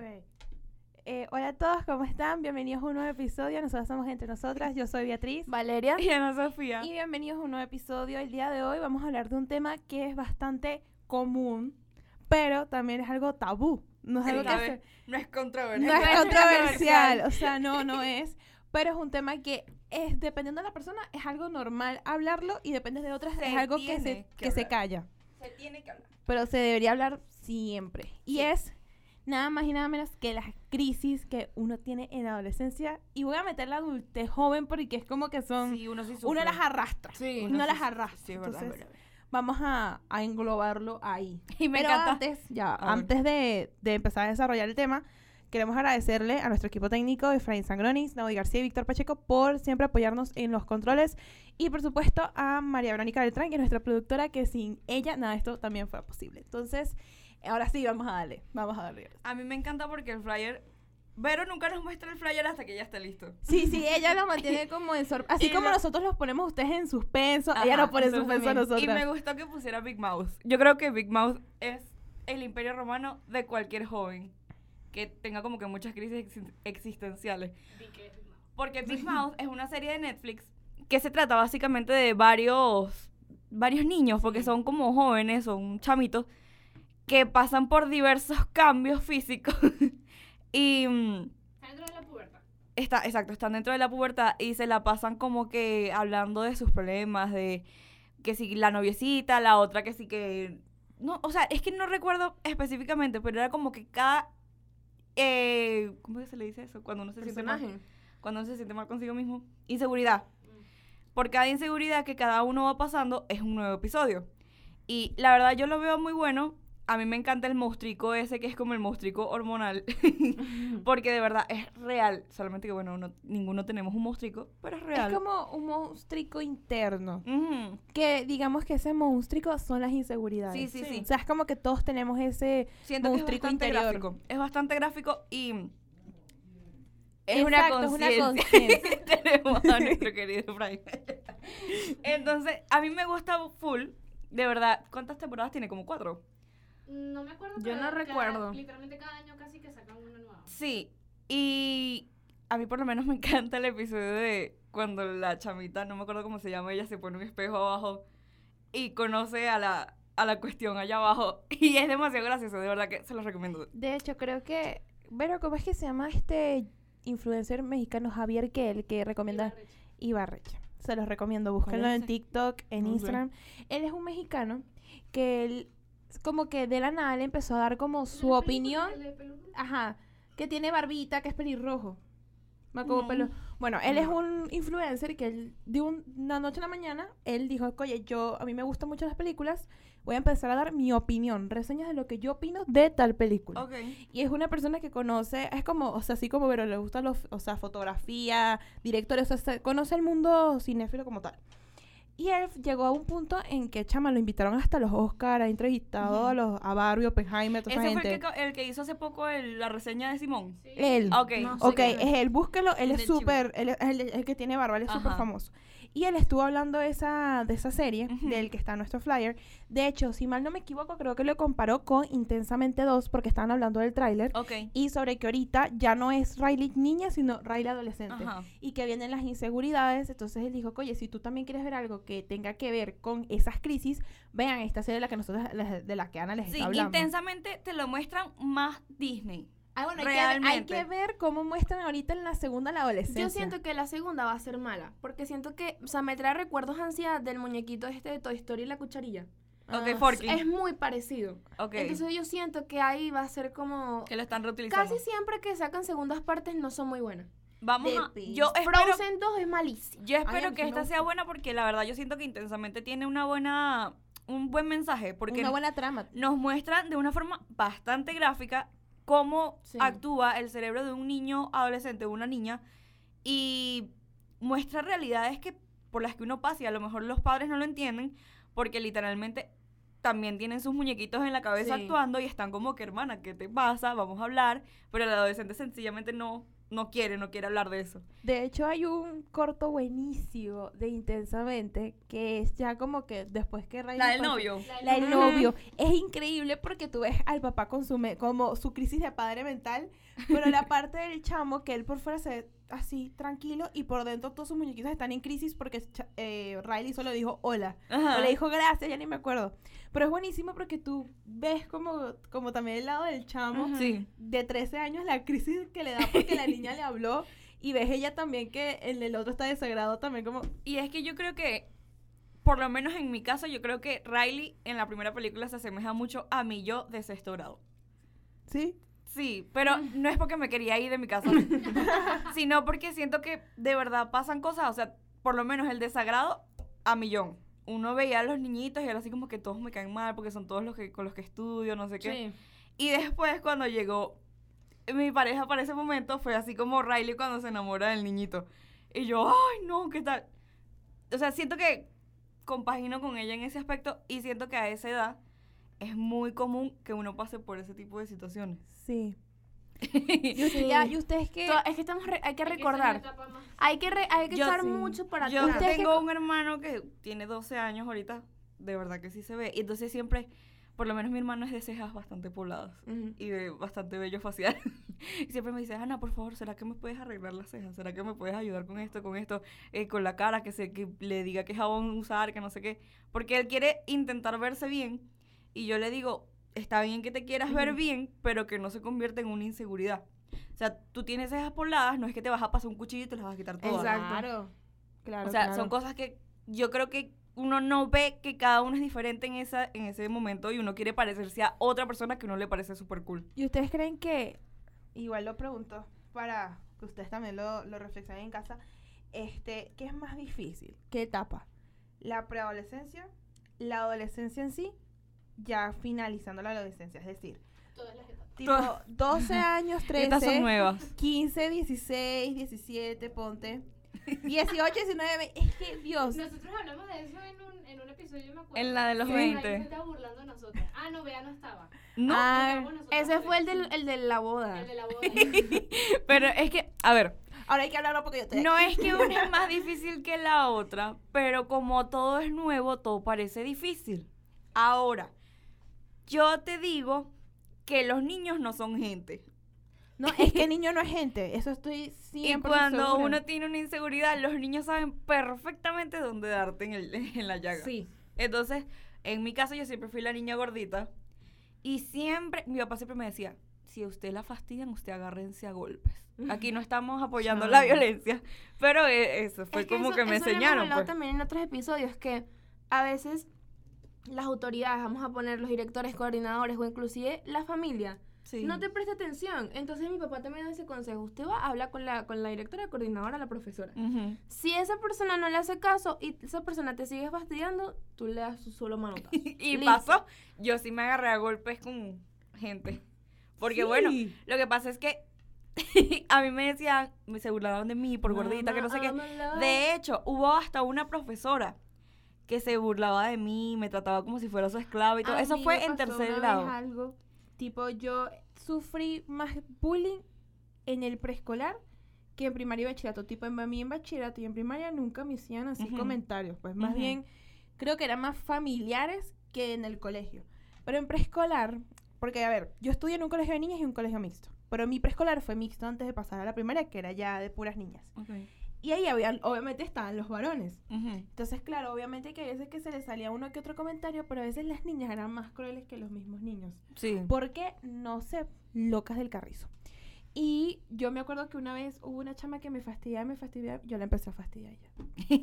Ok. Eh, hola a todos, ¿cómo están? Bienvenidos a un nuevo episodio. Nosotros somos entre nosotras. Yo soy Beatriz. Valeria. Y Ana Sofía. Y bienvenidos a un nuevo episodio. El día de hoy vamos a hablar de un tema que es bastante común, pero también es algo tabú. No es Sí, algo que se- No es controversial. no es controversial. O sea, no, no es. Pero es un tema que es, dependiendo de la persona, es algo normal hablarlo y depende de otras, Se es algo que se, que que se calla. Se tiene que hablar. pero se debería hablar siempre. Y es nada más y nada menos que las crisis que uno tiene en la adolescencia. Y voy a meter la adultez joven porque es como que son... Sí, uno sí uno las arrastra. Sí, uno uno las sí- arrastra. sí, es verdad, es Entonces, verdad. vamos a, a englobarlo ahí. Y me Pero encanta. antes, ya, A antes de, de empezar a desarrollar el tema, queremos agradecerle a nuestro equipo técnico, Efraín Sangronis, Naudi García y Víctor Pacheco, por siempre apoyarnos en los controles. Y por supuesto a María Verónica Beltrán, que es nuestra productora, que sin ella nada de esto también fue posible. Entonces, ahora sí, vamos a darle, vamos a darle. A mí me encanta porque el flyer. Vero nunca nos muestra el flyer hasta que ya esté listo. Sí, sí, ella lo mantiene como en sorpresa. Así Y como lo- nosotros los ponemos a ustedes en suspenso, ella Ajá, nos pone en suspenso a también. nosotros. Y me gustó que pusiera Big Mouth. Yo creo que Big Mouth es el imperio romano de cualquier joven que tenga como que muchas crisis exi- existenciales. Porque Big Mouth es una serie de Netflix que se trata básicamente de varios varios niños, porque son como jóvenes, son chamitos que pasan por diversos cambios físicos y mm, Dentro de la pubertad. Está, exacto, están dentro de la pubertad y se la pasan como que hablando de sus problemas, de que si la noviecita, la otra que sí que... No, o sea, es que no recuerdo específicamente, pero era como que cada... Eh, ¿Cómo se le dice eso? Cuando uno se siente mal. Personaje. Cuando uno se siente mal consigo mismo. Inseguridad. Por cada inseguridad que cada uno va pasando es un nuevo episodio. Y la verdad yo lo veo muy bueno. A mí me encanta el monstruico ese que es como el monstruico hormonal. Porque de verdad es real. Solamente que, bueno, no- ninguno tenemos un monstruico, pero es real. Es como un monstruico interno. Que digamos que ese monstruico son las inseguridades. Sí, sí, sí. O sea, es como que todos tenemos ese Siento que es interior. gráfico. Es bastante gráfico y... Es una Exacto, conciencia. Tenemos a nuestro querido Frank. Entonces, a mí me gusta full. De verdad, ¿cuántas temporadas tiene? Como cuatro. No me acuerdo. Yo no cada- recuerdo. literalmente cada año casi que sacan una nueva. Sí, y a mí por lo menos me encanta el episodio de cuando la chamita, no me acuerdo cómo se llama, ella se pone un espejo abajo y conoce a la, a la cuestión allá abajo. Y es demasiado gracioso, de verdad que se los recomiendo. De hecho, creo que. Pero, ¿cómo es que se llama este influencer mexicano Javier que el que recomienda Ibarreche? Se los recomiendo, búsquenlo en? TikTok, en. Instagram. Él es un mexicano que él, como que de la nada le empezó a dar como su opinión. Ajá, que tiene barbita, que es pelirrojo. Me No. pelo. Bueno, él es un influencer que él, de un- una noche a la mañana, él dijo, oye, yo, a mí me gustan mucho las películas, voy a empezar a dar mi opinión, reseñas de lo que yo opino de tal película. Ok. Y es una persona que conoce, es como, o sea, así como, pero le gusta los, o sea, fotografía, directores, o sea, se- conoce el mundo cinéfilo como tal. Y él llegó a un punto en que, chama, lo invitaron hasta los Oscar, ha entrevistado Ujú. a los a Barbie, Oppenheimer, toda esa Ese fue gente. el que, el que hizo hace poco el- la reseña de Simón. Él. Ok. No Ok, es él, búsquelo, él es súper, él es el, el que tiene barba, él es súper famoso. Y él estuvo hablando de esa, de esa serie, del que está nuestro flyer. De hecho, si mal no me equivoco, creo que lo comparó con Intensamente 2, porque estaban hablando del tráiler. Ok. Y sobre que ahorita ya no es Riley niña, sino Riley adolescente. Y que vienen las inseguridades. Entonces él dijo, oye, si tú también quieres ver algo que tenga que ver con esas crisis, vean esta serie de la que nosotros, de la que Ana les Sí, está hablando. intensamente te lo muestran más Disney. Ah, bueno, hay que, hay que ver cómo muestran ahorita en la segunda la adolescencia. Yo siento que la segunda va a ser mala. Porque siento que, o sea, me trae recuerdos ansiedad del muñequito este de Toy Story y la cucharilla. Ok, Ah, Forky. Es muy parecido. Ok. Entonces yo siento que ahí va a ser como. que lo están reutilizando. Casi siempre que sacan segundas partes no son muy buenas. Vamos a... Yo espero... Frozen 2 es malísimo. Yo Ay, espero mí que esta gustó. sea buena porque la verdad yo siento que intensamente tiene una buena un buen mensaje porque Una buena trama. nos muestran de una forma bastante gráfica cómo Sí. actúa el cerebro de un niño adolescente o una niña y muestra realidades que por las que uno pasa y a lo mejor los padres no lo entienden porque literalmente también tienen sus muñequitos en la cabeza Sí. actuando y están como que hermana, ¿qué te pasa? Vamos a hablar, pero el adolescente sencillamente no no quiere, no quiere hablar de eso. De hecho, hay un corto buenísimo de Intensamente que es ya como que después que Riley La del pasa- novio. La del novio. Es increíble porque tú ves al papá con su me- como su crisis de padre mental, pero la parte del chamo que él por fuera se así tranquilo y por dentro todos sus muñequitos están en crisis porque eh, Riley solo dijo hola. Ajá. O le dijo gracias, ya ni me acuerdo. Pero es buenísimo porque tú ves como, como también el lado del chamo de 13 años, la crisis que le da porque la niña le habló. Y ves ella también que el, el otro está desagrado también como... Y es que yo creo que, por lo menos en mi caso, yo creo que Riley en la primera película se asemeja mucho a mi yo de sexto grado. ¿Sí? Sí, pero no es porque me quería ir de mi casa, sino porque siento que de verdad pasan cosas, o sea, por lo menos el desagrado a millón. Uno veía a los niñitos y era así como que todos me caen mal porque son todos los que con los que estudio, no sé qué. Sí. Y después cuando llegó mi pareja para ese momento fue así como Riley cuando se enamora del niñito. Y yo, ay, no, ¿qué tal? O sea, siento que compagino con ella en ese aspecto y siento que a esa edad es muy común que uno pase por ese tipo de situaciones. Sí. Sí. Ya, ¿Y ustedes qué? To- Es que estamos re- hay que que recordar. Hay que, re- hay que Yo echar sí. mucho para Yo atrás. Tengo que- un hermano que tiene 12 años ahorita, de verdad que sí se ve. Y entonces siempre, por lo menos mi hermano es de cejas bastante pobladas y de bastante bello facial. y siempre me dice, Ana, por favor, ¿será que me puedes arreglar las cejas? ¿Será que me puedes ayudar con esto, con esto, eh, con la cara, que, se, que le diga qué jabón usar, que no sé qué? Porque él quiere intentar verse bien y yo le digo, está bien que te quieras ver Ujú. bien, pero que no se convierta en una inseguridad. O sea, tú tienes cejas pobladas, no es que te vas a pasar un cuchillo y te las vas a quitar todas. Exacto. Claro. Claro, O sea, claro. son cosas que yo creo que uno no ve que cada uno es diferente en esa en ese momento y uno quiere parecerse a otra persona que uno le parece súper cool. ¿Y ustedes creen que, igual lo pregunto para que ustedes también lo, lo reflexionen en casa, este, ¿qué es más difícil? ¿Qué etapa? ¿La preadolescencia? ¿La adolescencia en sí? Ya finalizando la adolescencia, es decir, Todas las etapas. tipo 12 años, Estas son 13, nuevas. 15, 16, 17, ponte, 18, 19, es que Dios, Nosotros hablamos de eso en un, en un episodio, yo me acuerdo. En la de los Sí, 20. Raíz se estaba burlando de nosotros. Ah, no, Bea no estaba. No, Ah, nosotros Ese fue el, del, el de la boda. El de la boda. pero es que, a ver, ahora hay que hablarlo porque yo estoy no es que una es más difícil que la otra, pero como todo es nuevo, todo parece difícil. Ahora, yo te digo que los niños no son gente. No, es que niño no es gente, eso estoy 100% Y cuando segura. uno tiene una inseguridad, los niños saben perfectamente dónde darte en, el- en la llaga. Sí. Entonces, en mi caso, yo siempre fui la niña gordita. Y siempre, mi papá siempre me decía, si a usted la fastidian, usted agárrense a golpes. Aquí no estamos apoyando la violencia, pero eh, eso fue Es como eso- que me eso lo hemos enseñaron. hablado pues. también en otros episodios que a veces las autoridades, vamos a poner los directores, coordinadores o inclusive la familia, Sí. no te presta atención. Entonces mi papá también da ese consejo. Usted va a hablar con la, con la directora, coordinadora, la profesora. Si esa persona no le hace caso y esa persona te sigue fastidiando, tú le das su solo manotazo. y Listo. pasó, yo sí me agarré a golpes con gente. Porque bueno, Sí. lo que pasa es que a mí me decían, me se burlaban de mí por gordita, que no sé qué. De hecho, hubo hasta una profesora que se burlaba de mí, me trataba como si fuera su esclava y todo. A Eso fue en tercer grado. algo, tipo, yo sufrí más bullying en el preescolar que en primaria y bachillerato. Tipo, en mí en bachillerato y en primaria nunca me hacían así comentarios. Pues más bien, creo que eran más familiares que en el colegio. Pero en preescolar, porque a ver, yo estudié en un colegio de niñas y un colegio mixto. Pero mi preescolar fue mixto antes de pasar a la primaria, que era ya de puras niñas. Y ahí había, obviamente estaban los varones. Ujú. Entonces, claro, obviamente que a veces que se les salía uno que otro comentario, pero a veces las niñas eran más crueles que los mismos niños. Sí. Porque, no sé, locas del carrizo. Y yo me acuerdo que una vez hubo una chama que me fastidiaba, me fastidiaba, yo la empecé a fastidiar ya.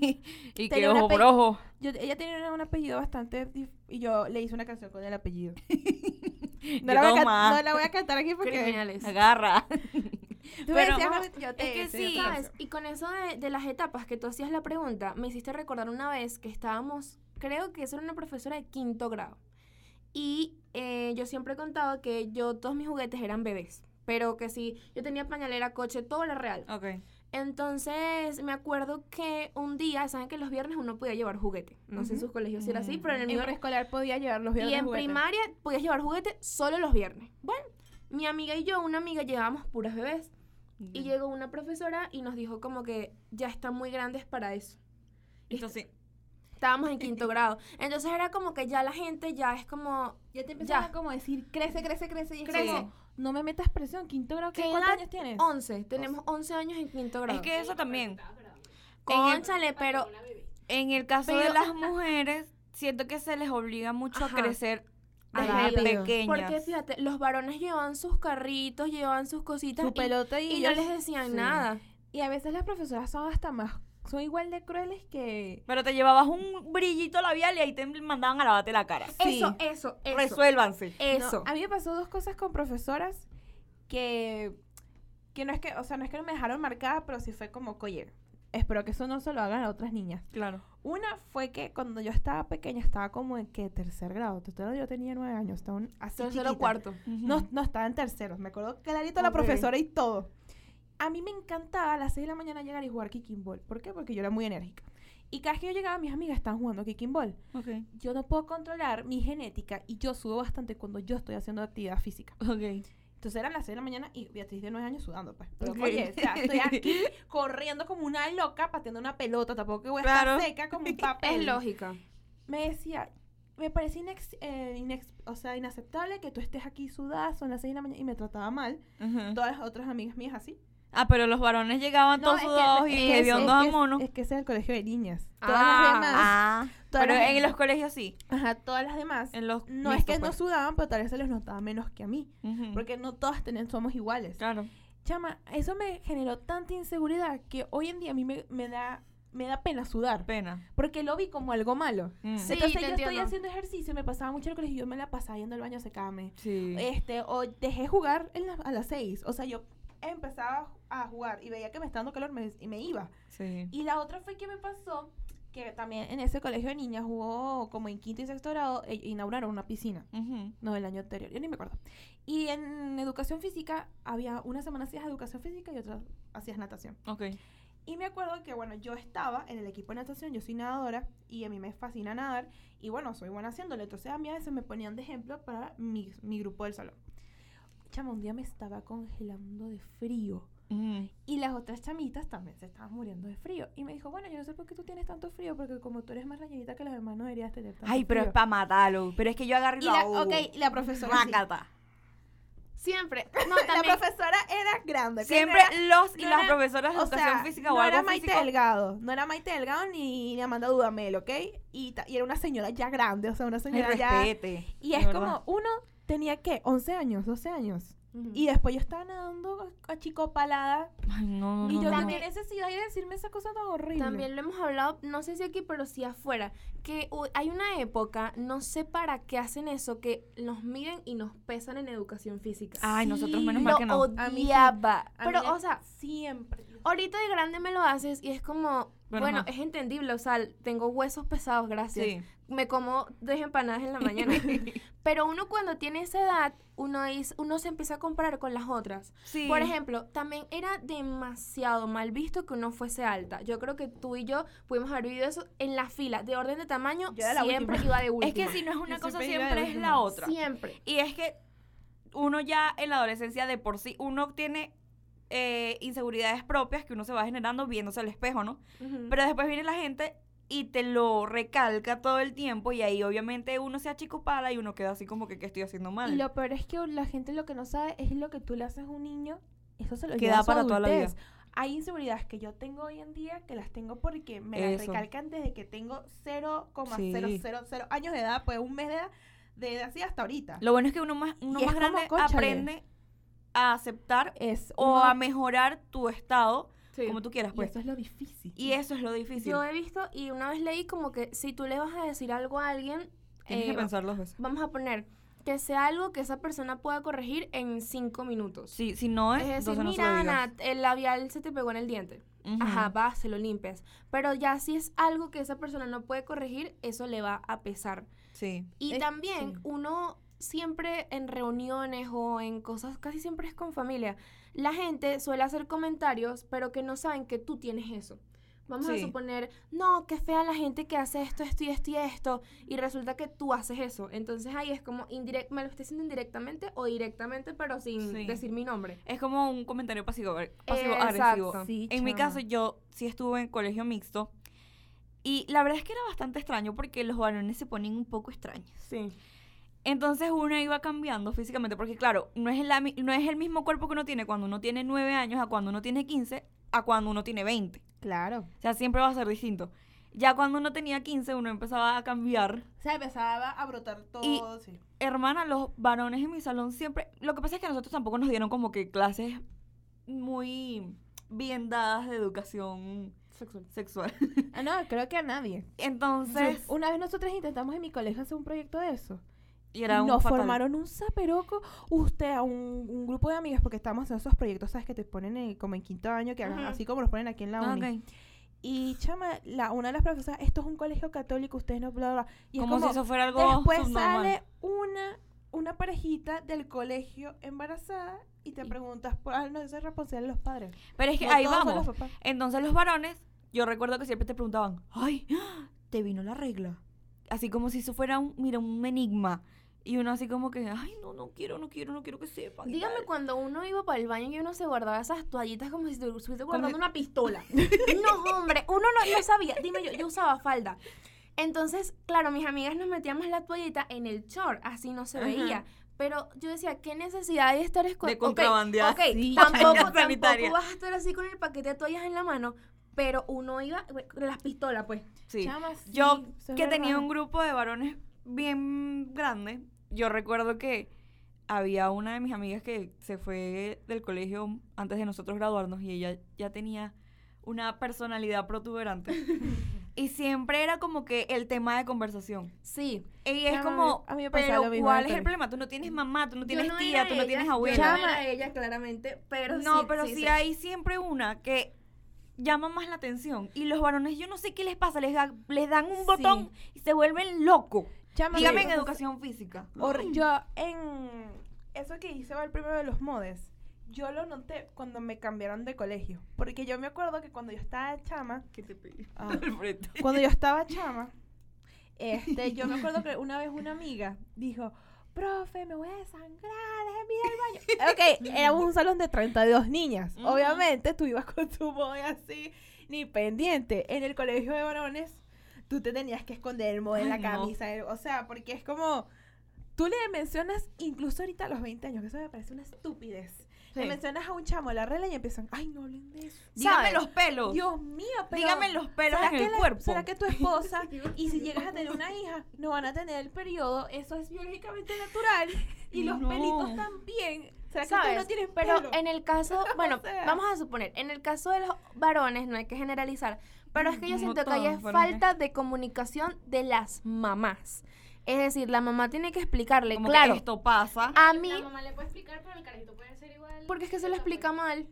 y que ojo por ojo. Yo, ella tenía un apellido bastante y yo le hice una canción con el apellido. No la, voy a no la voy a cantar aquí porque Criminales. Agarra. Tú Pero, decías, "Mami, yo te es que sí, ¿Sabes? canción". Y con eso de, de las etapas que tú hacías la pregunta, me hiciste recordar una vez que estábamos, creo que eso era una profesora de quinto grado. Y eh, yo siempre he contado que yo, todos mis juguetes eran bebés. Pero que sí, yo tenía pañalera, coche, todo era real. Ok. Entonces, me acuerdo que un día, saben que los viernes uno podía llevar juguete. No sé en sus colegios si era así, pero en el En mío preescolar podía llevar los y viernes en juguetes. primaria podías llevar juguete solo los viernes. Bueno, mi amiga y yo, una amiga, llevábamos puras bebés. Y llegó una profesora y nos dijo como que ya están muy grandes para eso. Entonces, Estábamos en quinto grado. Entonces era como que ya la gente ya es como... Ya te empezaron Ya. a como decir, crece, crece, crece. Y es Crece. como, no me metas presión. Quinto grado, ¿qué? ¿Qué ¿cuántos edad? años tienes? 11. Tenemos 11 años en quinto grado. es que eso también. Cónchale, pero... En el caso de las mujeres, siento que se les obliga mucho Ajá. a crecer desde rápido. pequeñas. Porque fíjate, los varones llevan sus carritos, llevan sus cositas Su y- pelota y, y, no ellos- les decían sí. nada. Y a veces las profesoras son hasta más, son igual de crueles que... Pero te llevabas un brillito labial y ahí te mandaban a lavarte la cara. Sí. Eso, eso, eso. Resuélvanse. Eso. No, a mí me pasó dos cosas con profesoras que, que no es que, o sea, no es que no me dejaron marcada, pero sí fue como, oye, espero que eso no se lo hagan a otras niñas. Claro. Una fue que cuando yo estaba pequeña, estaba como en que tercer grado, yo tenía nueve años, estaba un- así Tercero cuarto. No, no estaba en tercero, me acuerdo clarito la Ok. profesora y todo. A mí me encantaba a las 6 de la mañana llegar y jugar kicking ball. ¿Por qué? Porque yo era muy enérgica. Y cada vez que yo llegaba, mis amigas estaban jugando kicking ball. Ok. Yo no puedo controlar mi genética y yo sudo bastante cuando yo estoy haciendo actividad física. Ok. Entonces eran las 6 de la mañana y Beatriz de 9 años sudando, pues. Pero oye, o sea, estoy aquí corriendo como una loca pateando una pelota, tampoco que voy a Claro. estar seca como un papel. Es lógica. Me decía, me parece inex- eh, inex- o sea, inaceptable que tú estés aquí sudada, son las 6 de la mañana y me trataba mal. Todas las otras amigas mías así. Ah, pero los varones llegaban todos que- sudados es y que- hediondos a que- mono. Es que ese es el colegio de niñas. Todas Ah, las demás, Ah, todas pero las- en los colegios sí. ajá, todas las demás, En los no es que no pues. sudaban, pero tal vez se les notaba menos que a mí. Porque no todas tenemos, somos iguales. Claro. Chama, eso me generó tanta inseguridad que hoy en día a mí me, me da me da pena sudar. Pena. Porque lo vi como algo malo. Mm. Sí, Entonces te yo estoy haciendo ejercicio, me pasaba mucho en el colegio y yo me la pasaba yendo al baño a secarme. Sí. Este, o dejé jugar en la- a las seis. O sea, yo empezaba a jugar y veía que me estaba dando calor me- y me iba. Sí. Y la otra fue que me pasó que también en ese colegio de niñas hubo como en quinto y sexto grado e- inauguraron una piscina. Ujú. No, el año anterior, yo ni me acuerdo. Y en educación física había una semana hacías educación física y otra hacías natación. Ok. Y me acuerdo que, bueno, yo estaba en el equipo de natación, yo soy nadadora y a mí me fascina nadar y bueno, soy buena haciéndolo. Entonces a mí a veces me ponían de ejemplo para mi, mi grupo del salón. Chama, un día me estaba congelando de frío Y las otras chamitas también se estaban muriendo de frío. Y me dijo, bueno, yo no sé por qué tú tienes tanto frío, porque como tú eres más rellenita que los demás no deberías tener tanto Ay, pero es frío". para matarlo. Pero es que yo y lo la, ok, la profesora sí. Siempre. No, La profesora era grande. Siempre era- los y no las era- profesoras de o educación sea, física o no algo era Maite físico. Delgado, no era Maite Delgado ni, ni Amanda Dudamel, ¿ok? Y, y era una señora ya grande, o sea, una Ay, señora ya... respete. Y es como, uno tenía, ¿qué? 11 años, 12 años. Y después yo estaba nadando a chico palada. Ay, no, no, y yo, no. ¿qué necesidad de decirme esa cosa tan horrible? También lo hemos hablado, no sé si aquí, pero sí afuera, que hay una época, no sé para qué hacen eso, que nos miden y nos pesan en educación física. Ay, nosotros menos mal que no. A mí sí. odiaba. A Pero, mí o sea, Siempre. ahorita de grande me lo haces y es como, Bueno, es entendible, o sea, tengo huesos pesados, gracias. Sí. Me como dos empanadas en la mañana. Pero uno cuando tiene esa edad, uno, es, uno se empieza a comparar con las otras. Sí. Por ejemplo, también era demasiado mal visto que uno fuese alta. Yo creo que tú y yo pudimos haber vivido eso en la fila, de orden de tamaño, Yo la siempre última. iba de última. Es que si no es una Yo cosa, siempre de siempre es la otra. Siempre. Y es que uno ya en la adolescencia de por sí, uno tiene eh, inseguridades propias que uno se va generando viéndose al espejo, ¿no? Pero después viene la gente y te lo recalca todo el tiempo y ahí obviamente uno se achicopala y uno queda así como que, ¿qué estoy haciendo mal? Y lo peor es que la gente lo que no sabe es lo que tú le haces a un niño, eso se lo Queda para toda la vida. Hay inseguridades que yo tengo hoy en día que las tengo porque me las Eso. recalcan desde que tengo 0,000 años de edad, pues un mes de edad, desde así hasta ahorita. Lo bueno es que uno más, uno más grande aprende a aceptar Es o uno- a mejorar tu estado Sí. como tú quieras, y pues. eso es lo difícil. Y eso es lo difícil. Yo he visto y una vez leí como que si tú le vas a decir algo a alguien, Tienes eh, que pensar dos veces. vamos a poner que sea algo que esa persona pueda corregir en cinco minutos. Sí, si no es, Es decir, no mira, digas. Ana, el labial se te pegó en el diente. Ujú. Ajá, va, se lo limpias. Pero ya si es algo que esa persona no puede corregir, eso le va a pesar. Sí. Y Es- también sí. uno siempre en reuniones o en cosas, casi siempre es con familia, la gente suele hacer comentarios, pero que no saben que tú tienes eso. Vamos a suponer, no, qué fea la gente que hace esto, esto y esto y esto, y resulta que tú haces eso. Entonces ahí es como, indirect me lo estoy haciendo indirectamente o directamente, pero sin Sí. decir mi nombre. Es como un comentario pasivo, pasivo Eh. Sí, En mi caso, yo sí estuve en colegio mixto. Y la verdad es que era bastante extraño porque los varones se ponen un poco extraños. Sí. Entonces uno iba cambiando físicamente, porque claro, no es, la mi- no es el mismo cuerpo que uno tiene cuando uno tiene 9 años, a cuando uno tiene 15, a cuando uno tiene 20. Claro. O sea, siempre va a ser distinto. Ya cuando uno tenía 15, uno empezaba a cambiar. O sea, empezaba a brotar todo, Y- sí. Hermana, los varones en mi salón siempre... Lo que pasa es que a nosotros tampoco nos dieron como que clases muy bien dadas de educación Sexual. sexual. Ah, no, creo que a nadie. Entonces, Una vez nosotros intentamos en mi colegio hacer un proyecto de eso. Y era un Nos fatal. formaron un zaperoco, usted, a un, un grupo de amigas, porque estábamos haciendo esos proyectos, ¿sabes? Que te ponen en- como en quinto año, que Ujú. así como los ponen aquí en la Ah, uni. ok. Y chama, la, una de las profesoras, esto es un colegio católico, ustedes no, bla, bla, bla. Y es Como, si eso fuera algo después subnormal. sale una, una parejita del colegio embarazada y te preguntas, por, ah, no, eso es responsabilidad de los padres. Pero es que No ahí todos son vamos. los papás. Entonces los varones, yo recuerdo que siempre te preguntaban, ay, te vino la regla. Así como si eso fuera un, mira, un enigma. Y uno así como que, ay, no, no quiero, no quiero, no quiero que sepan. y Dígame tal. cuando uno iba para el baño y uno se guardaba esas toallitas como si estuviese guardando una pistola. no, hombre, uno no, no sabía. Dime yo, yo usaba falda. Entonces, claro, mis amigas nos metíamos la toallita en el short, así no se Ajá. veía. Pero yo decía, ¿qué necesidad hay de estar escondiendo? De contrabandear. Ok, Sí, tampoco, tampoco vas a estar así con el paquete de toallas en la mano, pero uno iba con las pistolas, pues. Sí. Chama, sí, Yo que tenía un grupo de varones bien grande, yo recuerdo que había una de mis amigas que se fue del colegio antes de nosotros graduarnos y ella ya tenía una personalidad protuberante. y siempre era como que el tema de conversación. Sí. Y es como, a mí me pasaba pero lo mismo ¿cuál es el problema? Tú no tienes mamá, tú no tienes no tía, tú no ella, tienes abuela. no Chama. era ella, claramente, pero no, sí, pero sí, sí. hay siempre una que llama más la atención. Y los varones, yo no sé qué les pasa, les, da- les dan un botón y se vuelven locos. Chama, Dígame en educación física. Hor- yo en eso que hice va el primero de los modes, yo lo noté cuando me cambiaron de colegio. Porque yo me acuerdo que cuando yo estaba chama, ¿Qué te pedí? Ah. Al frente. cuando yo estaba chama, este, yo me acuerdo que una vez una amiga dijo, profe, me voy a desangrar, déjeme ir al baño. Ok, éramos un salón de 32 niñas. Ujú. Obviamente tú ibas con tu modo así, ni pendiente. En el colegio de varones, tú te tenías que esconder el modo en la no. camisa. eh, O sea, porque es como... Tú le mencionas, incluso ahorita a los 20 años, que eso me parece una estupidez. Le mencionas a un chamo la regla y empiezan, ay, no hablen de eso. Dígame ¿Sabes? los pelos. Dios mío, pero... Dígame los pelos ¿será en que el la- cuerpo. ¿Será que tu esposa, y si llegas a tener una hija, no van a tener el periodo? Eso es biológicamente natural. Y los pelitos también. ¿Será que ¿Sabes? ustedes no tienen Pero pelo? en el caso, bueno, sea. vamos a suponer, en el caso de los varones no hay que generalizar, pero es que yo No siento que ahí es falta de comunicación de las mamás. Es decir, la mamá tiene que explicarle, Como claro, que esto pasa. a mí, La mamá le puede explicar, pero el carajito puede ser igual. porque es que se lo explica mal.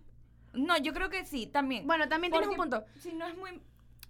No, yo creo que sí, también. Bueno, también tienes un punto. Si no es muy...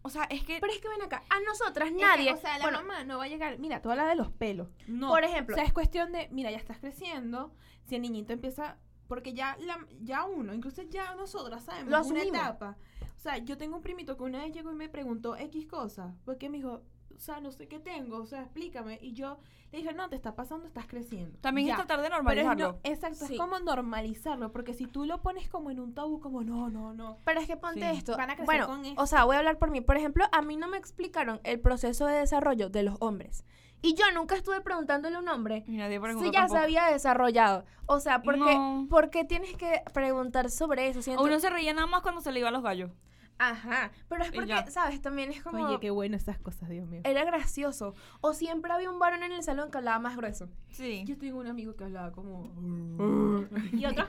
O sea, es que... Pero es que ven acá, a nosotras Es que, nadie, o sea, la bueno, mamá no va a llegar. Mira, tú hablas de los pelos. no. por O ejemplo, sea, es cuestión de, mira, ya estás creciendo. Si el niñito empieza. Porque ya, la, ya uno, incluso ya nosotras sabemos Lo una etapa. O sea, yo tengo un primito que una vez llegó y me preguntó X cosa. Porque me dijo, o sea, no sé qué tengo, o sea, explícame. Y yo le dije, no, te está pasando, estás creciendo. También Ya. es tratar de Pero es normalizarlo. no- exacto, Sí. es como normalizarlo, porque si tú lo pones como en un tabú, como no, no, no. Pero es que ponte Sí. esto. Van a crecer bueno, con o sea, voy a hablar por mí. Por ejemplo, a mí no me explicaron el proceso de desarrollo de los hombres. Y yo nunca estuve preguntándole a un hombre si ya tampoco. se había desarrollado. O sea, ¿por qué, No. por qué tienes que preguntar sobre eso? Siento- Uno se reía nada más cuando se le iba a los gallos. Ajá. Pero es porque. ¿sabes? También es como... Oye, qué bueno esas cosas, Dios mío. Era gracioso. O siempre había un varón en el salón que hablaba más grueso. Sí. Yo tengo un amigo que hablaba como... y otros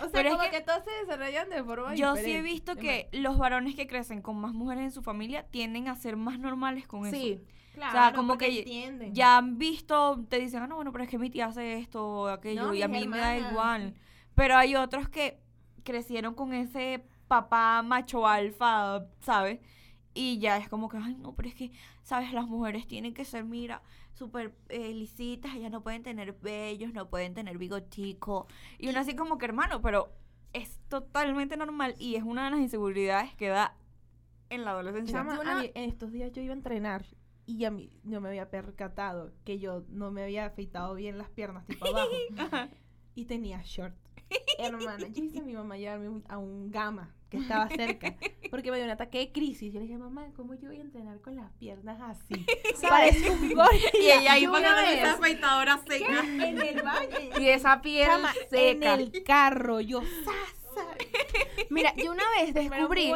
O sea, Pero es como que- que, todos se desarrollan de forma Yo sí he diferente. visto que los varones que crecen con más mujeres en su familia tienden a ser más normales con eso. Sí. Claro, como porque que entienden. Ya han visto, te dicen, ah, no, bueno, pero es que mi tía hace esto o aquello No, y a mí me da igual. Pero hay otros que crecieron con ese papá macho alfa, ¿sabes? Y ya es como que, ay, no, pero es que, ¿sabes? Las mujeres tienen que ser, mira, súper eh, lisitas, ellas no pueden tener vellos, no pueden tener bigotico. Y uno así como que, hermano, pero es totalmente normal y es una de las inseguridades que da en la adolescencia. Chama, una- mí, en estos días yo iba a entrenar y a mí no me había percatado que yo no me había afeitado bien las piernas, tipo abajo. y tenía short. Hermana, yo hice a mi mamá llevarme a un gama que estaba cerca porque me dio un ataque de crisis. Yo le dije, mamá, ¿cómo yo voy a entrenar con las piernas así? Parece un gorila. Y ella ahí vez- esa afeitadora seca. en el baño. Y esa piel Chama, en seca. el carro, yo sasa. Mira, yo una vez descubrí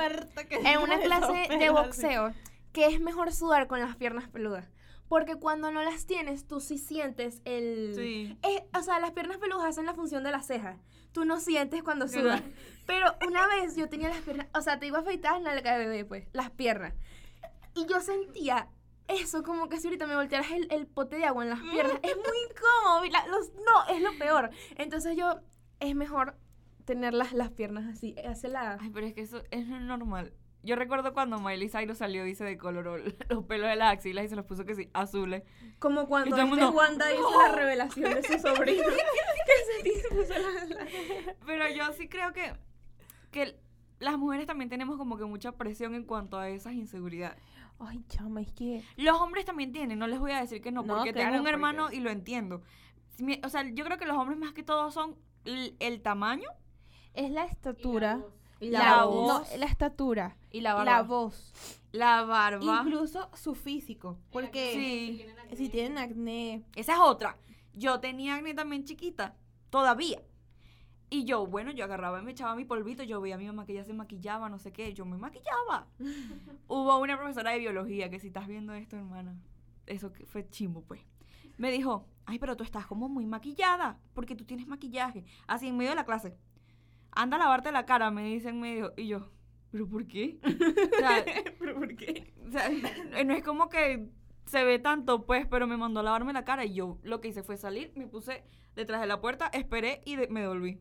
en una clase de boxeo que es mejor sudar con las piernas peludas. Porque cuando no las tienes, tú sí sientes el... Sí. Es- o sea, las piernas peludas hacen la función de la ceja. Tú no sientes cuando sudas. Pero una vez yo tenía las piernas, o sea, te iba a afeitar de bebé, pues, las piernas. Y yo sentía eso, como que si ahorita me voltearas el, el pote de agua en las piernas. Es muy incómodo. la- los- no, es lo peor. Entonces yo, es mejor tener las, las piernas así. Hace la... Ay, pero es que eso es normal. Yo recuerdo cuando Miley Cyrus salió y se decoloró los pelos de las axilas y se los puso que sí, azules. Como cuando este mundo, Wanda hizo la revelación de su sobrino. que se puso la- la- Pero yo sí creo que, que las mujeres también tenemos como que mucha presión en cuanto a esas inseguridades. Ay, chama, es que... Los hombres también tienen, no les voy a decir que no, No, porque claro, tengo un hermano porque- y lo entiendo. O sea, yo creo que los hombres más que todo son el, el tamaño, Es la estatura. La, la voz. No, la estatura. Y la La barba. voz. la barba. Incluso su físico. Porque Sí, si tienen acné. esa es otra. Yo tenía acné también chiquita, todavía. Y yo, bueno, yo agarraba y me echaba mi polvito, yo veía a mi mamá que ella se maquillaba, no sé qué, yo me maquillaba. Hubo una profesora de biología que si estás viendo esto, hermana, eso que fue chimbo, pues. Me dijo, ay, pero tú estás como muy maquillada, porque tú tienes maquillaje. Así en medio de la clase. Anda a lavarte la cara, me dice en medio. Y yo, ¿pero por qué? O sea, ¿Pero por qué? o sea, no es como que se ve tanto, pues, pero me mandó a lavarme la cara y yo lo que hice fue salir, me puse detrás de la puerta, esperé y de- me devolví.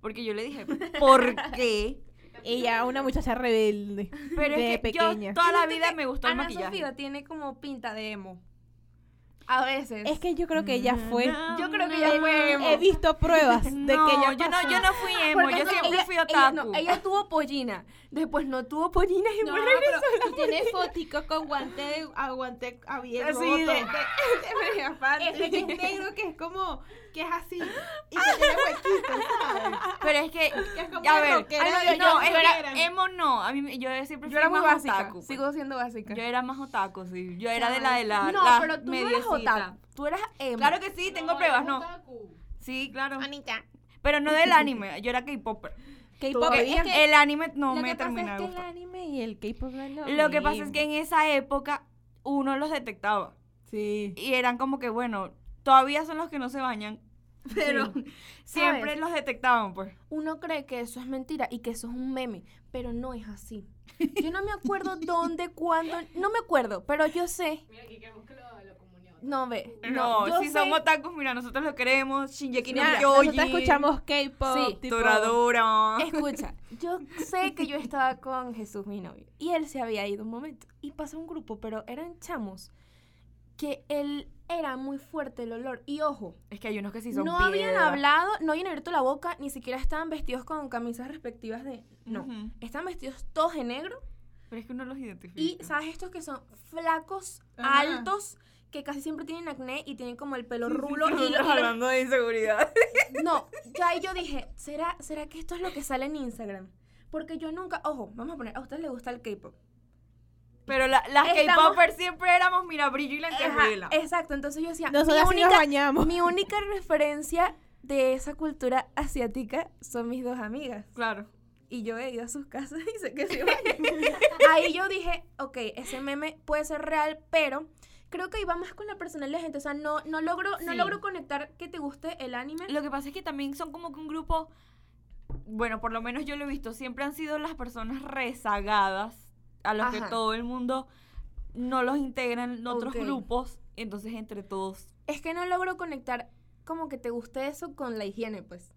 Porque yo le dije, ¿por qué? Ella, una muchacha rebelde. Pero de es que pequeña. yo toda la vida me gustó el Ana maquillaje. Sofía tiene como pinta de emo. A veces. Es que yo creo que ella fue. Yo creo que ella fue emo. He visto pruebas de no, que ella yo no, yo no fui emo, Porque yo no, siempre ella- fui ella, otaku. no, ella tuvo pollina. Después no tuvo pollina y No, pero tú tienes fotico con guante, a guante abierto. Así de- de- de- Ese que es negro, que es como, que es así, y que tiene huequitos, ¿sabes? Pero es que, Que es como a ver, rockera ay, de- no, es era- emo no, a mí me- yo siempre fui Yo era muy más básica. otaku. pues. Sigo siendo básica. Yo era más otaku, sí. Yo era de la de la No, la pero tú no eras mediecita. otaku. Tú eras emo. Claro que sí, tengo pruebas, no. Sí, claro. Anita. Pero no del anime, yo era K-popper. K-pop. Es que El anime no lo me que pasa termina es de que el gustar. anime y el K-pop no es lo Lo que pasa es mismo. que en esa época uno los detectaba. Sí. Y eran como que, bueno, todavía son los que no se bañan. Pero siempre ¿Sabes? los detectaban, pues. Uno cree que eso es mentira y que eso es un meme, pero no es así. Yo no me acuerdo dónde, cuándo, no me acuerdo, pero yo sé. Mira, aquí queremos que lo, lo comunión. No ve. No, yo si sé- son otakus, mira, nosotros lo queremos. Shinjeki no nosotros escuchamos K-pop. Sí. Toradora. Escucha, yo sé que yo estaba con Jesús, mi novio, y él se había ido un momento. Y pasó un grupo, pero eran chamos que él era muy fuerte el olor. Y ojo, Es que hay unos que sí son no habían hablado, no habían abierto la boca, ni siquiera estaban vestidos con camisas respectivas de. No. Ujú. Están vestidos todos de negro. Pero es que uno los identifica. Y, ¿sabes estos que son flacos, Ajá. altos, que casi siempre tienen acné y tienen como el pelo rulo? y, Nosotros lo- y lo- hablando de inseguridad. no, ya ahí yo dije, ¿será, ¿será que esto es lo que sale en Instagram? Porque yo nunca, ojo, vamos a poner, a ustedes les gusta el K-pop. Pero la- las Estamos- K-popers siempre éramos, mira, brillo y Ajá, lentejuela. Exacto, entonces yo decía, Nosotras mi nos única, bañamos. mi única referencia de esa cultura asiática son mis dos amigas. Claro. Y yo he ido a sus casas y sé que se bañan. Ahí yo dije, ok, ese meme puede ser real, pero creo que iba más con la personalidad de la gente. O sea, no, no, logro, no logro conectar que te guste el anime. Lo que pasa es que también son como que un grupo, bueno, por lo menos yo lo he visto, siempre han sido las personas rezagadas a los que todo el mundo no los integra en otros grupos, entonces entre todos. Es que no logro conectar como que te guste eso con la higiene, pues.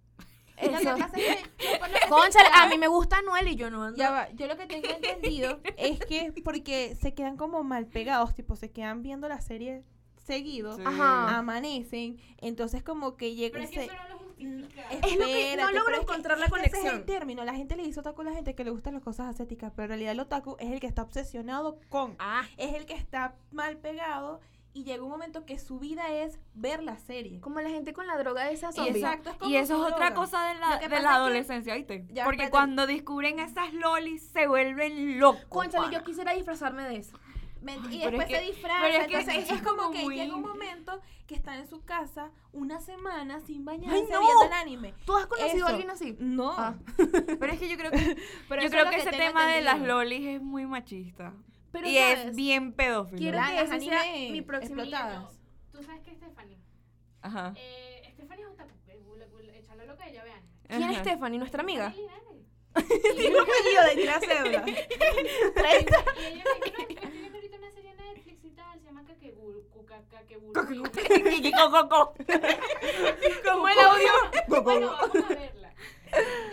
Lo que Eso. pasa es que- yo por lo a mí me gusta Noel y yo no ando. Ya va, yo lo que tengo entendido es que porque se quedan como mal pegados, tipo se quedan viendo la serie seguido, Sí. Ajá. amanecen, entonces como que llega Pero es que ese... eso no lo Es lo que no logro pero es que- encontrar la que ese es conexión. el término. La gente le dice otaku a la gente que le gustan las cosas asiáticas, pero en realidad el otaku es el que está obsesionado con. Ah, Es el que está mal pegado y llega un momento que su vida es ver la serie. como la gente con la droga de esa Y zombie. Exacto, es como Y eso es otra droga. cosa de la, de la adolescencia, ¿viste? Ya, Porque espérate. cuando descubren esas lolis se vuelven locos. Cónchale, pana. yo quisiera disfrazarme de eso. Me- Ay, y después es se que- disfraza. pero es que entonces es, es como como que muy- llega un momento que está en su casa una semana sin bañarse ¡Ay, no! viendo el anime. ¿Tú has conocido Eso. a alguien así? No. Ah. Pero es que yo creo que, Pero yo creo lo que ese tema de las lolis es muy machista. Pero y ¿sabes? es bien pedófilo. Quiero que ese sea anime mi próximo. Tú sabes que Stephanie. Ajá. Eh, Stephanie es otaku. eh, gula- Échale lo que ella vea. ¿Quién es. Stephanie, nuestra amiga? Nene. yo de la cédula. Kakeguru. Kuka- Kakeguru. Como el audio. Yo, bueno, vamos a verla.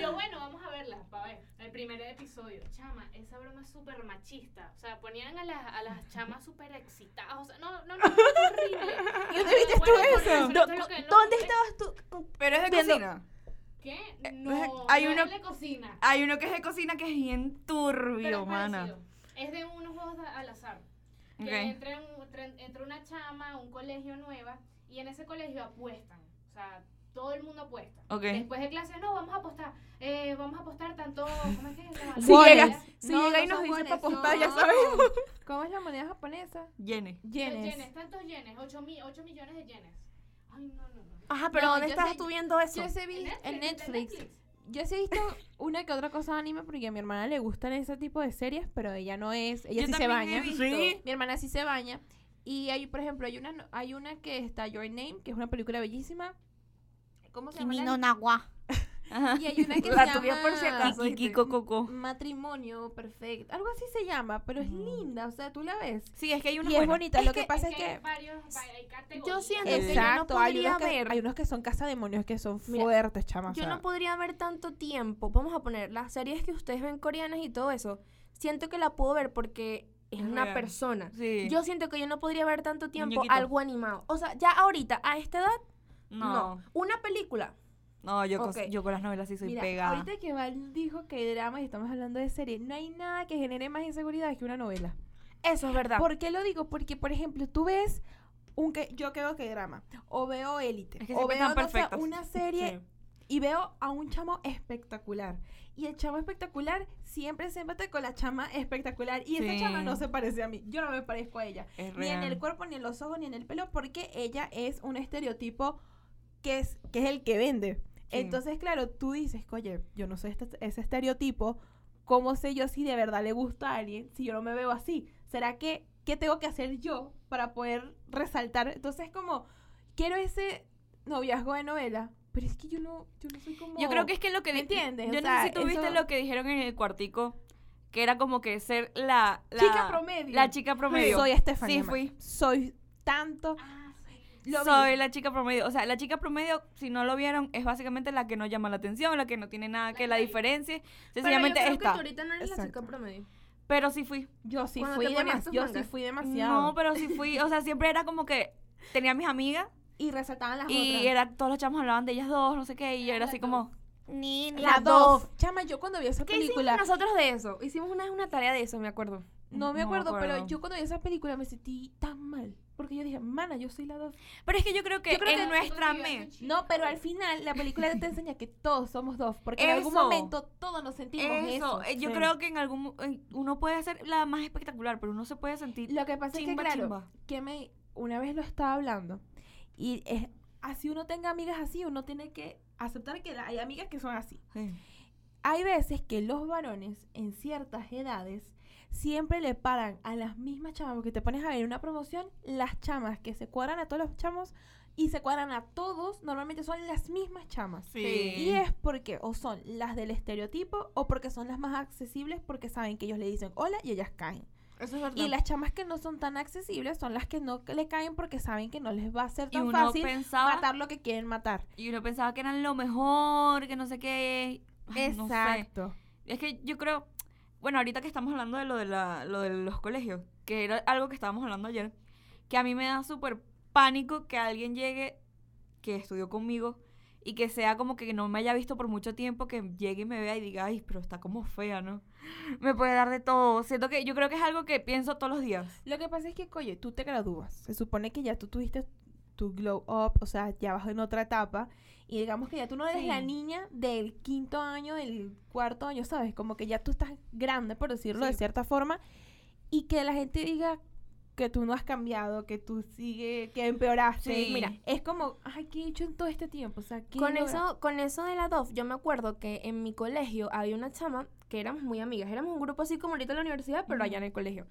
Yo, bueno, vamos a verla, para ver. El primer episodio. Chama, esa broma es súper machista. O sea, ponían a las, a las chamas súper excitadas. O sea, no, no, no, horrible. ¿Y dónde viste tú eso? ¿Dónde estabas tú? Pero es de cocina. ¿Qué? Eh, No, hay no uno- es de cocina. Hay uno que es de cocina que es bien turbio, es mana. Es de unos juegos de- al azar. Que Ok. entra, tra- entra una chama a un colegio nueva y en ese colegio apuestan. O sea, todo el mundo apuesta. Después de clase, no, vamos a apostar. Eh, vamos a apostar tanto. ¿Cómo es que se llama? Si llega, si No, llega no y nos dice para apostar, ya sabemos. ¿Cómo es la moneda japonesa? Yene. Yenes. Yenes, tantos yenes, 8, millones de yenes. Ay, no, no, no. Ajá, pero No, ¿dónde sé- tú viendo eso? Yo sí vi en en Netflix. Yo sí he visto una que otra cosa de anime porque a mi hermana le gustan ese tipo de series, pero ella no es, ella Yo sí se baña. Sí. Mi hermana sí se baña. Y hay, por ejemplo, hay una, no- hay una que está Your Name, que es una película bellísima. ¿Cómo se llama? la- Nagua. Ajá. Y hay una que La se tuya por si llama acaso. Kiki Coco. Matrimonio Perfecto. Algo así se llama, pero es Mm. linda. O sea, tú la ves. Sí, es que hay una Y es bonita. Es Lo que, que- pasa Es que hay que. varios, va- hay categorías. Yo siento que yo no hay podría unos, que, ver. hay unos que son cazademonios que son Mira, fuertes, chamas. Yo no podría ver tanto tiempo. Vamos a poner las series que ustedes ven coreanas y todo eso. Siento que la puedo ver porque es Es una real. persona. Sí. Yo siento que yo no podría ver tanto tiempo Muñequito. algo animado. O sea, ya ahorita, a esta edad, no. no. Una película. No, yo, con, yo con las novelas sí soy Mira, pegada. ahorita que Val dijo que hay drama y estamos hablando de serie, no hay nada que genere más inseguridad que una novela. Eso es verdad. ¿Por qué lo digo? Porque, por ejemplo, tú ves un que yo veo que drama, o veo Élite, Es que o veo una serie Sí. y veo a un chamo espectacular. Y el chamo espectacular siempre se mete con la chama espectacular. Y esa Sí. chama no se parece a mí. Yo no me parezco a ella. Es Ni en el cuerpo, ni en los ojos, ni en el pelo, porque ella es un estereotipo que es, que es el que vende. Sí. Entonces, claro, tú dices, oye, yo no soy este- ese estereotipo, ¿cómo sé yo si de verdad le gusta a alguien si yo no me veo así? ¿Será que qué tengo que hacer yo para poder resaltar? Entonces, como, quiero ese noviazgo de novela, pero es que yo no, yo no soy como... Yo creo que es que lo que... ¿Me entiendes? Yo O no sea, sé si tú viste lo que dijeron en el cuartico, que era como que ser la... la Chica promedio. La chica promedio. Soy Estefanía. Sí, fui. Soy tanto... Ah, vi. Soy la chica promedio. O sea, la chica promedio, si no lo vieron, es básicamente la que no llama la atención, la que no tiene nada que la que- diferencie. Pero yo Sencillamente creo que tú esta. ahorita no eres la chica promedio. Pero sí fui. Yo sí Cuando fui te ponías demas- tus yo sí fui demasiado. No, pero sí fui. O sea, siempre era como que tenía mis amigas Y resaltaban las y otras. era, todos los chamos hablaban de ellas dos, no sé qué, y yo era así como... Ni, ni. La Las dos. dos. Chama, yo cuando vi esa ¿Qué hicimos película... nosotros de eso? Hicimos una, una tarea de eso, me acuerdo. No me No me acuerdo, pero yo cuando vi esa película me sentí tan mal. Porque yo dije, mana, yo soy la dos. Pero es que yo creo que Yo creo en que- nuestra mente... No, pero al final la película te enseña que todos somos dos. Porque en algún momento todos nos sentimos eso. Eso, eh, yo Sí. creo que en algún eh, uno puede ser la más espectacular, pero uno se puede sentir Lo que pasa es que, claro, chimba. que me una vez lo estaba hablando y es así uno tenga amigas así, uno tiene que aceptar que hay amigas que son así. Sí. Hay veces que los varones en ciertas edades siempre le paran a las mismas chamas, porque te pones a ver una promoción, las chamas que se cuadran a todos los chamos y se cuadran a todos, normalmente son las mismas chamas. Sí. Y es porque o son las del estereotipo o porque son las más accesibles porque saben que ellos le dicen hola y ellas caen. Eso es verdad. Y las chamas que no son tan accesibles son las que no le caen porque saben que no les va a ser tan fácil pensaba, matar lo que quieren matar. y uno pensaba que eran lo mejor, que no sé qué. Ay, no sé. Exacto. Es que yo creo, bueno, ahorita que estamos hablando de lo de, la, lo de los colegios, que era algo que estábamos hablando ayer, que a mí me da súper pánico que alguien llegue, que estudió conmigo, y que sea como que no me haya visto por mucho tiempo, que llegue y me vea y diga, ay, pero está como fea, ¿no? Me puede dar de todo. Siento que yo creo que es algo que pienso todos los días. Lo que pasa es que, oye, tú te gradúas. Se supone que ya tú tuviste tu glow up, o sea, ya vas en otra etapa. Y digamos que ya tú no eres la Sí. niña del quinto año, del cuarto año, ¿sabes? Como que ya tú estás grande, por decirlo de Sí. cierta forma. Y que la gente diga que tú no has cambiado, que tú sigue, que empeoraste. Sí. Mira, es como, ay, ¿qué he hecho en todo este tiempo? O sea, ¿qué Con logrado? eso, con eso de la DOF, yo me acuerdo que en mi colegio había una chama que éramos muy amigas. Éramos un grupo así como ahorita en la universidad, pero allá en el colegio.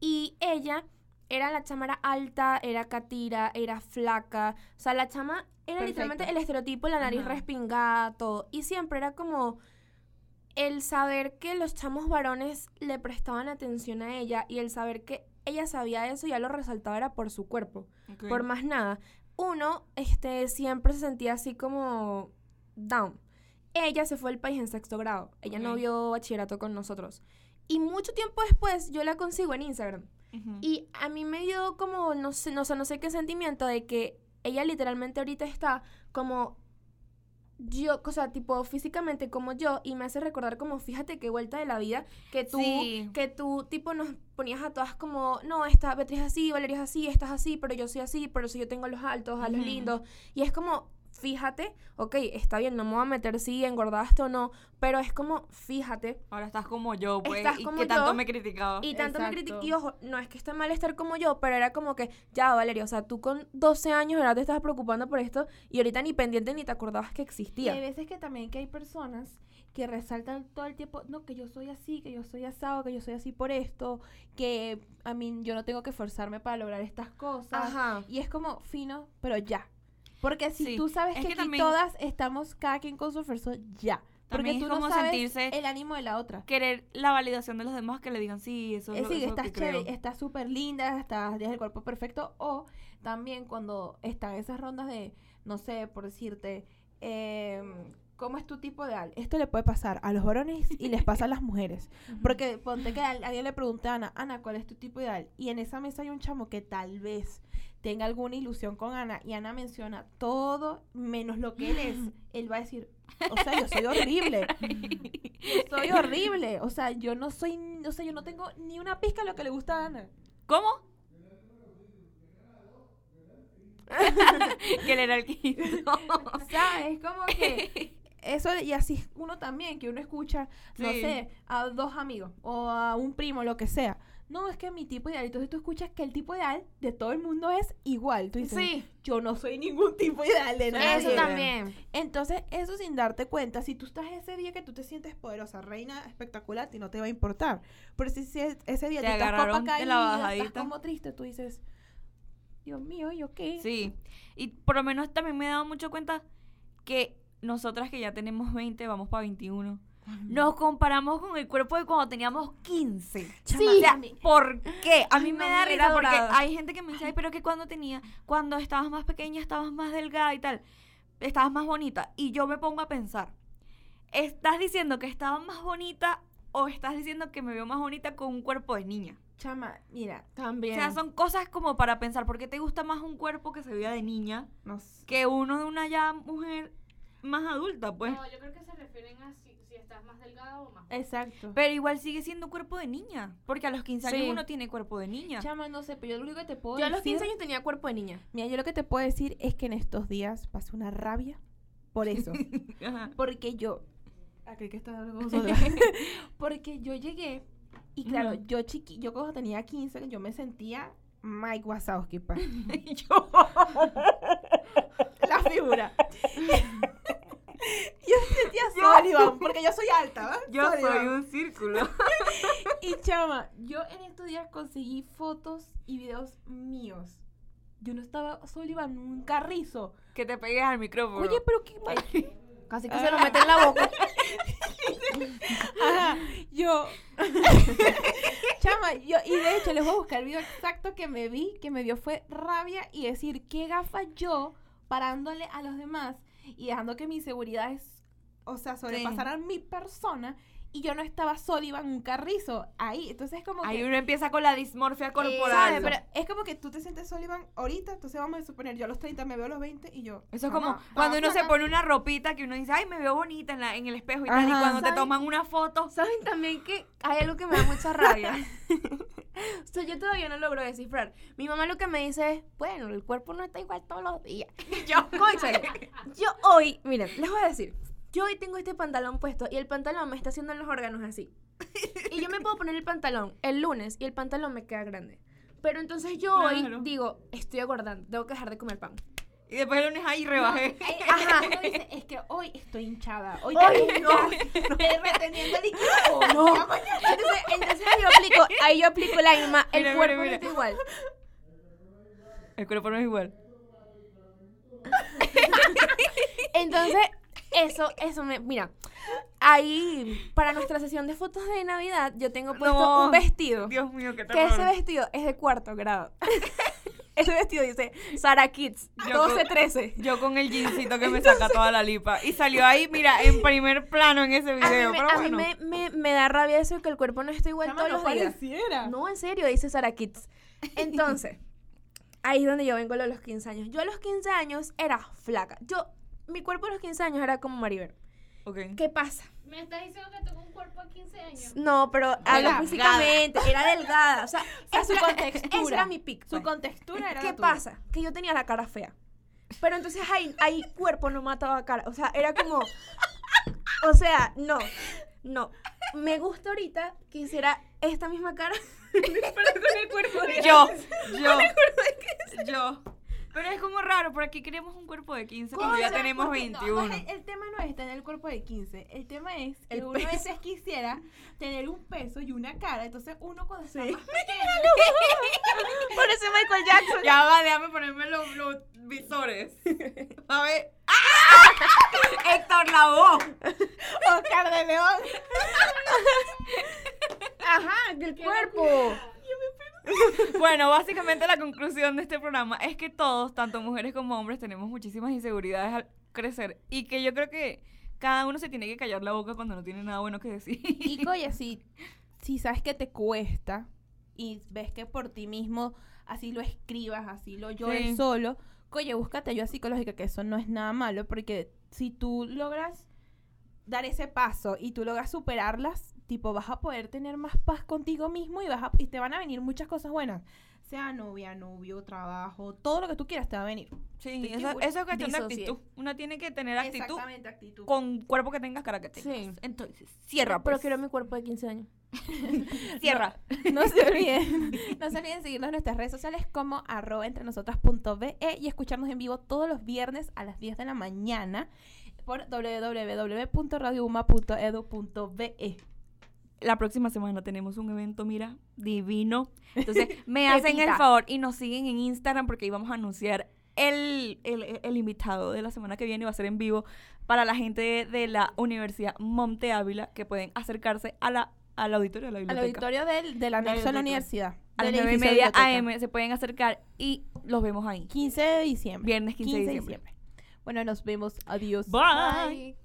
Y ella era la chama era alta, era catira, era flaca. O sea, la chama era literalmente el estereotipo, la nariz Ajá. respingada, todo. Y siempre era como el saber que los chamos varones le prestaban atención a ella y el saber que ella sabía eso ya lo resaltaba era por su cuerpo por más nada. Uno, este, siempre se sentía así como down. Ella se fue al país en sexto grado. Ella no vio bachillerato con nosotros. Y mucho tiempo después yo la consigo en Instagram. Ujú. Y a mí me dio como, no sé, no, sé, no sé qué sentimiento de que ella literalmente ahorita está como yo, o sea, tipo físicamente como yo y me hace recordar como, fíjate qué vuelta de la vida que tú, Sí. que tú tipo nos ponías a todas como, no, esta Beatriz es así, Valeria es así, estás así, pero yo soy así, pero si yo tengo a los altos, a los Ujú. lindos y es como, fíjate, ok, está bien, no me voy a meter si engordaste o no, pero es como, fíjate, Ahora estás como yo, pues, Estás y como que tanto yo, me criticaba. y tanto me Exacto. criticó. Y ojo, no es que esté mal estar como yo, pero era como que, ya, Valeria, o sea, tú con 12 años, ¿verdad? Te estabas preocupando por esto y ahorita ni pendiente ni te acordabas que Y existía. hay veces que también que hay personas que resaltan todo el tiempo, no, que yo soy así, que yo soy asado, que yo soy así por esto, que a mí yo no tengo que esforzarme para lograr estas cosas. Ajá. Y es como fino, pero ya. Porque si Sí, tú sabes es que, que aquí también- todas estamos cada quien con su esfuerzo, ya. Porque También tú es no como sabes sentirse- el ánimo de la otra. Querer la validación de los demás que le digan, sí, eso es Es lo, eso estás que creo". chévere, estás súper linda, estás, tienes el cuerpo perfecto. O también cuando están esas rondas de, no sé, por decirte, em, ¿cómo es tu tipo ideal? Esto le puede pasar a los varones y les pasa a las mujeres. Porque ponte que a alguien le pregunte a Ana, Ana, ¿cuál es tu tipo ideal? Y en esa mesa hay un chamo que tal vez tenga alguna ilusión con Ana y Ana menciona todo menos lo que él es. Él va a decir, o sea, yo soy horrible. Yo soy horrible. O sea, yo no soy, o sea, yo no tengo ni una pizca de lo que le gusta a Ana. ¿Cómo? que era el quinto. O sea, es como que eso y así uno también, que uno escucha, no sé, a dos amigos o a un primo, lo que sea. No, es que mi tipo ideal. Entonces tú escuchas que el tipo ideal de todo el mundo es igual. Tú dices, Sí, yo no soy ningún tipo ideal de nadie. eso también. Entonces, eso sin darte cuenta, si tú estás ese día que tú te sientes poderosa, reina espectacular, ti no te va a importar. Pero si, si es- ese día Te tú estás copa de la caída, estás bajadita. como triste, tú dices, Dios mío, ¿yo qué? Sí. Y por lo menos también me he dado mucho cuenta que nosotras que ya tenemos 20, vamos para 21, nos comparamos con el cuerpo de cuando teníamos 15. Chama, o sea, ¿por qué? A mí No me da risa porque hay gente que me dice, ay, pero que cuando tenía, cuando estabas más pequeña, estabas más delgada y tal, estabas más bonita. Y yo me pongo a pensar, ¿estás diciendo que estaba más bonita o estás diciendo que me veo más bonita con un cuerpo de niña? Chama, mira, También. O sea, son cosas como para pensar, ¿por qué te gusta más un cuerpo que se veía de niña no sé. que uno de una ya mujer más adulta, pues? No, yo creo que se refieren a si, si estás más delgada o más. Exacto. Pero igual sigue siendo cuerpo de niña, porque a los 15 años Sí. uno tiene cuerpo de niña. Chama, no sé, pero yo lo único que te puedo Yo a decir... los 15 años tenía cuerpo de niña. Mira, yo lo que te puedo decir es que en estos días pasé una rabia por eso. Ajá. Porque yo. Aquel que está hablando. Porque yo llegué. Y claro, yo chiqui, yo cuando tenía 15, yo me sentía Mike Wazowski, pa. Yo- La figura. yo sentía Sullivan, porque yo soy alta, ¿va? Yo soy un círculo. Y chama, yo en estos días conseguí fotos y videos míos. Yo no estaba Sullivan, un carrizo. Que te pegues al micrófono. Oye, pero qué Casi que se lo mete en la boca. Ajá, yo. Chama, yo, y de hecho les voy a buscar el video exacto que me vi, que me dio fue rabia y decir qué gafa yo parándole a los demás y dejando que mis inseguridades, o sea, sobrepasaran mi persona y yo no estaba Sullivan, un carrizo, ahí. Entonces es como Ahí que... uno empieza con la dismorfia corporal. ¿sabes? Pero es como que tú te sientes Sullivan ahorita, entonces vamos a suponer, yo a los 30 me veo a los 20 y yo... Eso es como cuando uno se pone una ropita que uno dice, ay, me veo bonita en, la, en el espejo y tal. Y cuando te toman una foto, ¿Saben también que hay algo que me da mucha rabia? o sea, yo todavía no logro descifrar. Mi mamá lo que me dice es, bueno, el cuerpo no está igual todos los días. yo, yo hoy, miren, les voy a decir, yo hoy tengo este pantalón puesto y el pantalón me está haciendo en los órganos así. Y yo me puedo poner el pantalón el lunes y el pantalón me queda grande. Pero entonces yo Claro. hoy digo, estoy engordando, tengo que dejar de comer pan. y después el lunes ahí rebajé. Ajá. Uno dice, es que hoy estoy hinchada. Hoy Hoy tengo no. Estoy reteniendo líquido. No. Entonces, entonces ahí yo aplico, ahí yo aplico la misma, el Mira, mira, cuerpo mira. no está igual. El cuerpo no es igual. Entonces, eso, eso me. Mira, ahí, para nuestra sesión de fotos de Navidad, yo tengo puesto No. un vestido. Dios mío, qué que terror. ese vestido es de cuarto grado. ese vestido dice Sara Kids, Yo 12-13. Yo con el jeansito que me saca toda la lipa. Y salió ahí, mira, en primer plano en ese A mí, video. me, pero a mí me, me- me da rabia eso que el cuerpo no está igual Chama, todos no los días. No, en serio, dice Sara Kids. Entonces, ahí es donde yo vengo a los 15 años. Yo a los 15 años era flaca. Yo, mi cuerpo a los 15 años era como Maribel. Ok. ¿Qué pasa? Me estás diciendo que tengo un cuerpo a 15 años. No, pero hablo físicamente, era delgada. O sea, sea, su esa- contextura. Ese era mi pic. Su pues. contextura era ¿Qué la tuya. pasa? Que yo tenía la cara fea. Pero entonces ahí, ahí cuerpo no mataba cara. O sea, era como. O sea, no. No. Me gusta ahorita que hiciera esta misma cara. pero con el cuerpo de Yo, yo, yo. Pero es como raro, por aquí queremos un cuerpo de 15 cuando ya tenemos porque no, 21. no, el, tema no es tener el cuerpo de 15. El tema es que El uno peso. a veces quisiera tener un peso y una cara. Entonces uno cuando está Sí. más pequeño. Por eso Michael Jackson. Ya va, déjame ponerme los, los visores. A ver. ¡Ah! Héctor Lavoe. Oscar de León. Ajá, del cuerpo. Bueno, básicamente la conclusión de este programa es que todos, tanto mujeres como hombres, tenemos muchísimas inseguridades al crecer y que yo creo que cada uno se tiene que callar la boca cuando no tiene nada bueno que decir. Y oye, si, si sabes que te cuesta y ves que por ti mismo así lo escribas, así lo llores Sí. solo, oye, búscate ayuda psicológica, que eso no es nada malo, porque si tú logras dar ese paso y tú logras superarlas, tipo, vas a poder tener más paz contigo mismo y, vas a- y te van a venir muchas cosas buenas. Sea novia, novio, trabajo, todo lo que tú quieras te va a venir. Sí, eso, es cuestión de actitud. Uno tiene que tener actitud Exactamente, actitud. con cuerpo que tengas, cara que tengas. Sí. Entonces, cierra, Pero pues. quiero mi cuerpo de 15 años. Cierra. No se olviden. No se olviden seguirnos en nuestras redes sociales como arroba entre nosotras.be y escucharnos en vivo todos los viernes a las 10 de la mañana por www.radiouma.edu.be. La próxima semana tenemos un evento, mira, divino. Entonces, me hacen el favor y nos siguen en Instagram porque ahí vamos a anunciar el, el, el invitado de la semana que viene. Va a ser en vivo para la gente de, de la Universidad Monte Ávila que pueden acercarse a la, al auditorio de la Al biblioteca. auditorio del, del anexo de la universidad. a las del 9 y media. AM se pueden acercar y los vemos ahí. 15 de diciembre. Viernes 15, de diciembre. Bueno, nos vemos. Adiós. Bye. Bye.